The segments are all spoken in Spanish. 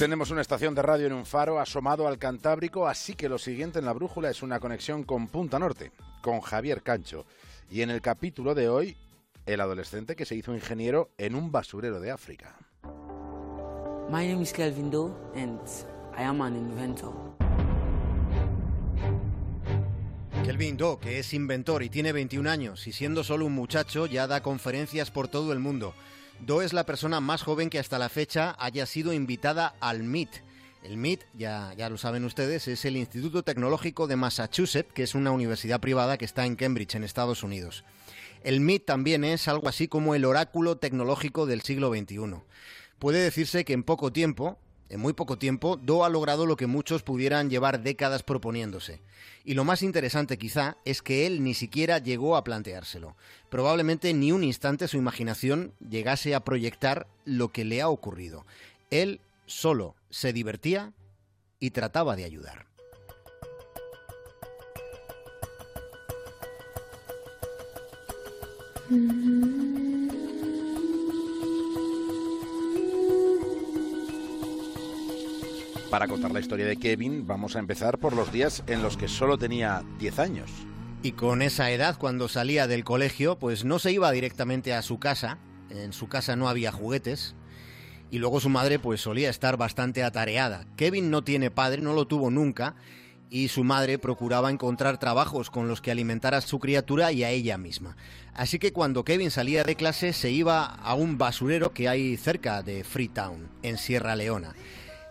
Tenemos una estación de radio en un faro asomado al Cantábrico, así que lo siguiente en la brújula es una conexión con Punta Norte, con Javier Cancho. Y en el capítulo de hoy, el adolescente que se hizo ingeniero en un basurero de África. My name is Kelvin Doe and I am an inventor. Kelvin Doe, que es inventor y tiene 21 años, y siendo solo un muchacho ya da conferencias por todo el mundo. Doe es la persona más joven que hasta la fecha haya sido invitada al MIT. El MIT, ya, ya lo saben ustedes, es el Instituto Tecnológico de Massachusetts, que es una universidad privada que está en Cambridge, en Estados Unidos. El MIT también es algo así como el oráculo tecnológico del siglo XXI. Puede decirse que en poco tiempo, en muy poco tiempo, Do ha logrado lo que muchos pudieran llevar décadas proponiéndose. Y lo más interesante quizá es que él ni siquiera llegó a planteárselo. Probablemente ni un instante su imaginación llegase a proyectar lo que le ha ocurrido. Él solo se divertía y trataba de ayudar. Para contar la historia de Kevin, vamos a empezar por los días en los que solo tenía 10 años. Y con esa edad, cuando salía del colegio, pues no se iba directamente a su casa. En su casa no había juguetes. Y luego su madre pues solía estar bastante atareada. Kevin no tiene padre, no lo tuvo nunca. Y su madre procuraba encontrar trabajos con los que alimentar a su criatura y a ella misma. Así que cuando Kevin salía de clase se iba a un basurero que hay cerca de Freetown, en Sierra Leona.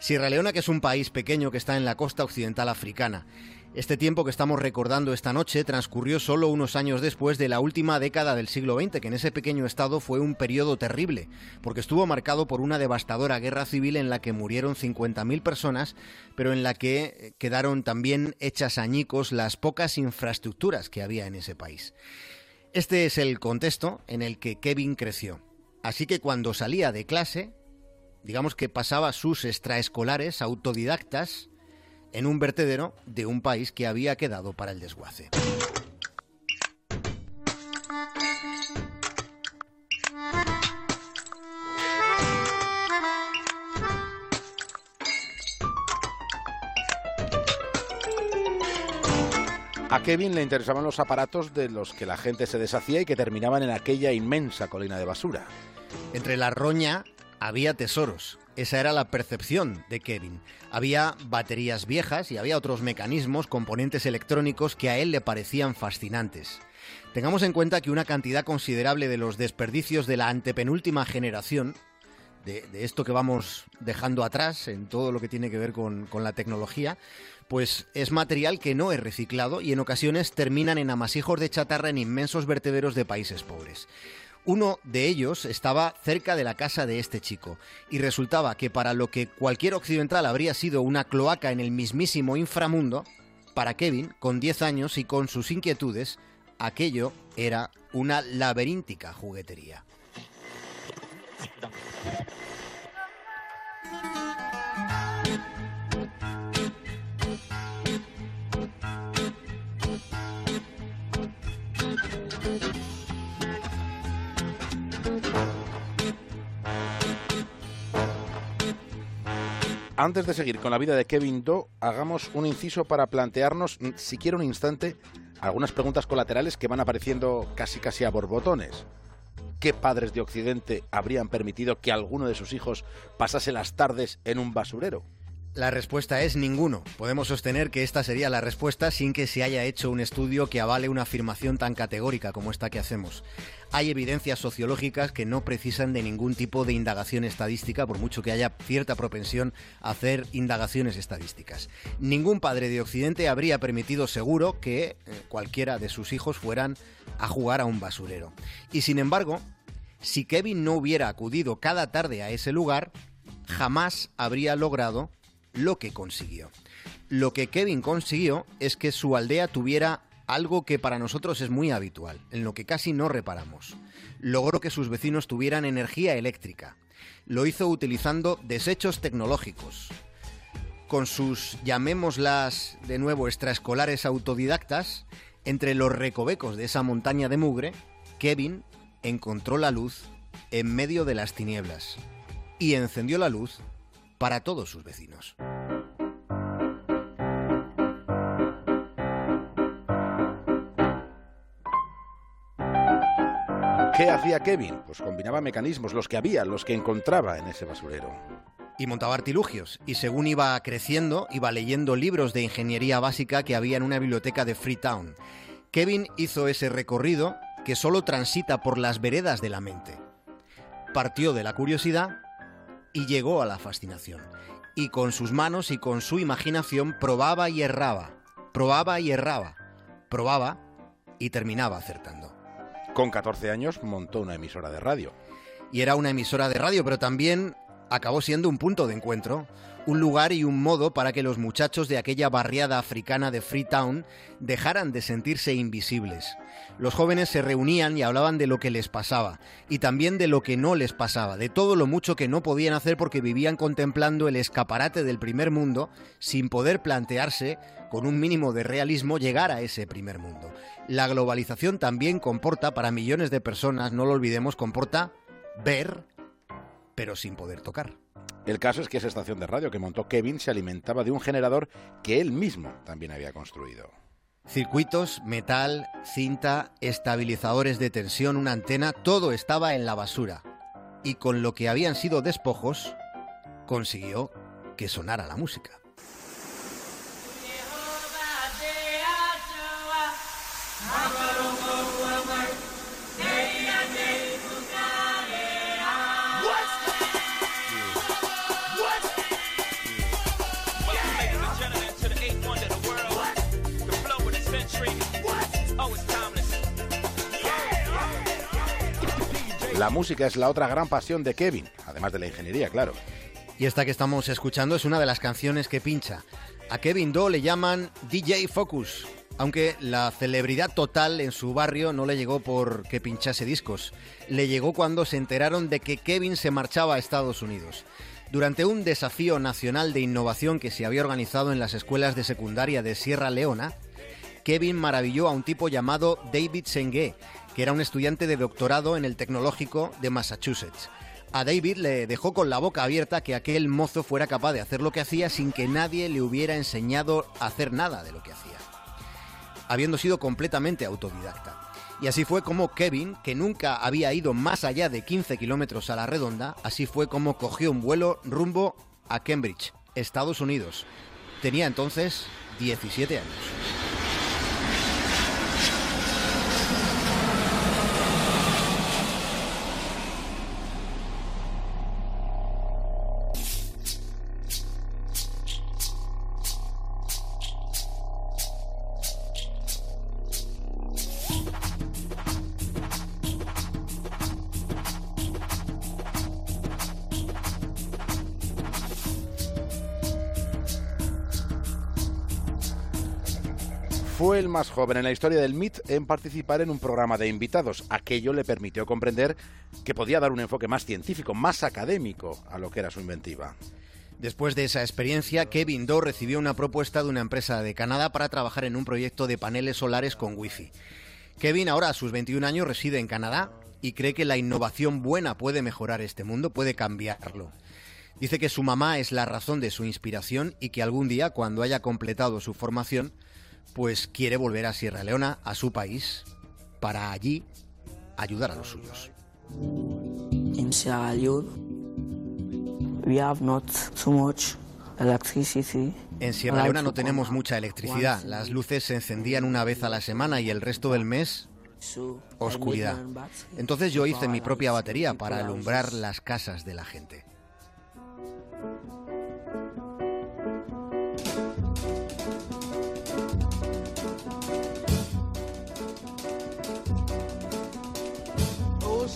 Sierra Leona, que es un país pequeño que está en la costa occidental africana. Este tiempo que estamos recordando esta noche transcurrió solo unos años después de la última década del siglo XX, que en ese pequeño estado fue un periodo terrible, porque estuvo marcado por una devastadora guerra civil en la que murieron 50.000 personas, pero en la que quedaron también hechas añicos las pocas infraestructuras que había en ese país. Este es el contexto en el que Kevin creció. Así que cuando salía de clase, digamos que pasaba sus extraescolares autodidactas en un vertedero de un país que había quedado para el desguace. A Kevin le interesaban los aparatos de los que la gente se deshacía y que terminaban en aquella inmensa colina de basura. Entre la roña había tesoros. Esa era la percepción de Kevin. Había baterías viejas y había otros mecanismos, componentes electrónicos que a él le parecían fascinantes. Tengamos en cuenta que una cantidad considerable de los desperdicios de la antepenúltima generación, de, esto que vamos dejando atrás en todo lo que tiene que ver con, con la tecnología, pues es material que no es reciclado y en ocasiones terminan en amasijos de chatarra en inmensos vertederos de países pobres. Uno de ellos estaba cerca de la casa de este chico, y resultaba que para lo que cualquier occidental habría sido una cloaca en el mismísimo inframundo, para Kevin, con 10 años y con sus inquietudes, aquello era una laberíntica juguetería. Antes de seguir con la vida de Kevin Doe, hagamos un inciso para plantearnos, mm, siquiera un instante, algunas preguntas colaterales que van apareciendo casi casi a borbotones. ¿Qué padres de Occidente habrían permitido que alguno de sus hijos pasase las tardes en un basurero? La respuesta es ninguno. Podemos sostener que esta sería la respuesta sin que se haya hecho un estudio que avale una afirmación tan categórica como esta que hacemos. Hay evidencias sociológicas que no precisan de ningún tipo de indagación estadística, por mucho que haya cierta propensión a hacer indagaciones estadísticas. Ningún padre de Occidente habría permitido seguro que eh, cualquiera de sus hijos fueran a jugar a un basurero. Y sin embargo, si Kevin no hubiera acudido cada tarde a ese lugar, jamás habría logrado lo que consiguió. Lo que Kevin consiguió es que su aldea tuviera algo que para nosotros es muy habitual, en lo que casi no reparamos. Logró que sus vecinos tuvieran energía eléctrica. Lo hizo utilizando desechos tecnológicos. Con sus, llamémoslas de nuevo, extraescolares autodidactas, entre los recovecos de esa montaña de mugre, Kevin encontró la luz en medio de las tinieblas y encendió la luz para todos sus vecinos. ¿Qué hacía Kevin? Pues combinaba mecanismos, los que había, los que encontraba en ese basurero. Y montaba artilugios, y según iba creciendo, iba leyendo libros de ingeniería básica que había en una biblioteca de Freetown. Kevin hizo ese recorrido que solo transita por las veredas de la mente. Partió de la curiosidad y llegó a la fascinación. Y con sus manos y con su imaginación probaba y erraba, probaba y erraba, probaba y terminaba acertando. Con 14 años montó una emisora de radio. Y era una emisora de radio, pero también acabó siendo un punto de encuentro, un lugar y un modo para que los muchachos de aquella barriada africana de Freetown dejaran de sentirse invisibles. Los jóvenes se reunían y hablaban de lo que les pasaba, y también de lo que no les pasaba, de todo lo mucho que no podían hacer porque vivían contemplando el escaparate del primer mundo sin poder plantearse, con un mínimo de realismo, llegar a ese primer mundo. La globalización también comporta, para millones de personas, no lo olvidemos, comporta ver, pero sin poder tocar. El caso es que esa estación de radio que montó Kevin se alimentaba de un generador que él mismo también había construido. Circuitos, metal, cinta, estabilizadores de tensión, una antena, todo estaba en la basura. Y con lo que habían sido despojos, consiguió que sonara la música. La música es la otra gran pasión de Kevin, además de la ingeniería, claro. Y esta que estamos escuchando es una de las canciones que pincha. A Kevin Doe le llaman DJ Focus, aunque la celebridad total en su barrio no le llegó por que pinchase discos. Le llegó cuando se enteraron de que Kevin se marchaba a Estados Unidos. Durante un desafío nacional de innovación que se había organizado en las escuelas de secundaria de Sierra Leona, Kevin maravilló a un tipo llamado David Sengue, que era un estudiante de doctorado en el Tecnológico de Massachusetts. A David le dejó con la boca abierta que aquel mozo fuera capaz de hacer lo que hacía sin que nadie le hubiera enseñado a hacer nada de lo que hacía, habiendo sido completamente autodidacta. Y así fue como Kevin, que nunca había ido más allá de 15 kilómetros a la redonda, así fue como cogió un vuelo rumbo a Cambridge, Estados Unidos. Tenía entonces 17 años. Fue el más joven en la historia del MIT en participar en un programa de invitados. Aquello le permitió comprender que podía dar un enfoque más científico, más académico a lo que era su inventiva. Después de esa experiencia, Kevin Doe recibió una propuesta de una empresa de Canadá para trabajar en un proyecto de paneles solares con Wi-Fi. Kevin ahora a sus 21 años reside en Canadá y cree que la innovación buena puede mejorar este mundo, puede cambiarlo. Dice que su mamá es la razón de su inspiración y que algún día, cuando haya completado su formación, pues quiere volver a Sierra Leona, a su país, para allí ayudar a los suyos. In Sierra Leone, we have not too much electricity. En Sierra Leona no tenemos mucha electricidad. Las luces se encendían una vez a la semana y el resto del mes oscuridad. Entonces yo hice mi propia batería para alumbrar las casas de la gente.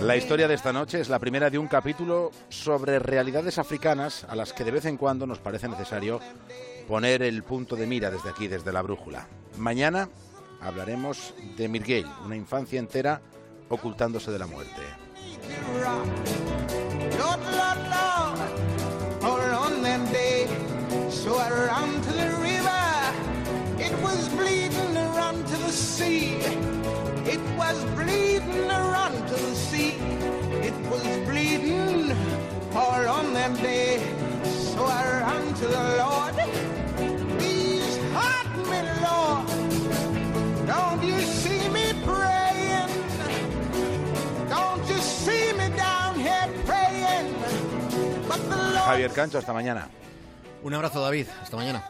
La historia de esta noche es la primera de un capítulo sobre realidades africanas a las que de vez en cuando nos parece necesario poner el punto de mira desde aquí, desde la brújula. Mañana hablaremos de Mirgale, una infancia entera ocultándose de la muerte. The sea. It was bleeding to run to the sea. It was bleeding all on that day. So I ran to the Lord. Please heart me, Lord. Don't you see me praying? Don't you see me down here praying? But the Lord, Javier Cancho, hasta mañana. Un abrazo, David. Hasta mañana.